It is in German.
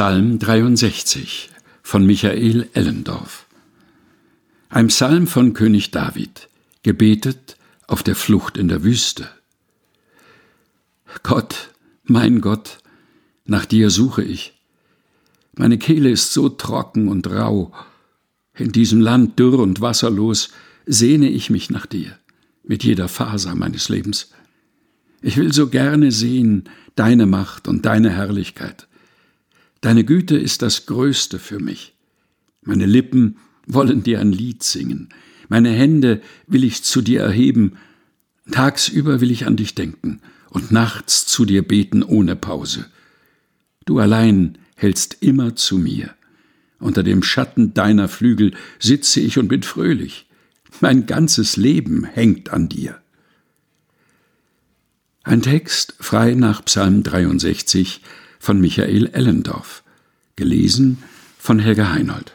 Psalm 63 von Michael Ellendorf. Ein Psalm von König David, gebetet auf der Flucht in der Wüste. Gott, mein Gott, nach dir suche ich. Meine Kehle ist so trocken und rau. In diesem Land dürr und wasserlos sehne ich mich nach dir, mit jeder Faser meines Lebens. Ich will so gerne sehen deine Macht und deine Herrlichkeit. Deine Güte ist das Größte für mich. Meine Lippen wollen dir ein Lied singen, meine Hände will ich zu dir erheben, tagsüber will ich an dich denken und nachts zu dir beten ohne Pause. Du allein hältst immer zu mir. Unter dem Schatten deiner Flügel sitze ich und bin fröhlich. Mein ganzes Leben hängt an dir. Ein Text frei nach Psalm 63 von Michael Ellendorf, gelesen von Helga Heinold.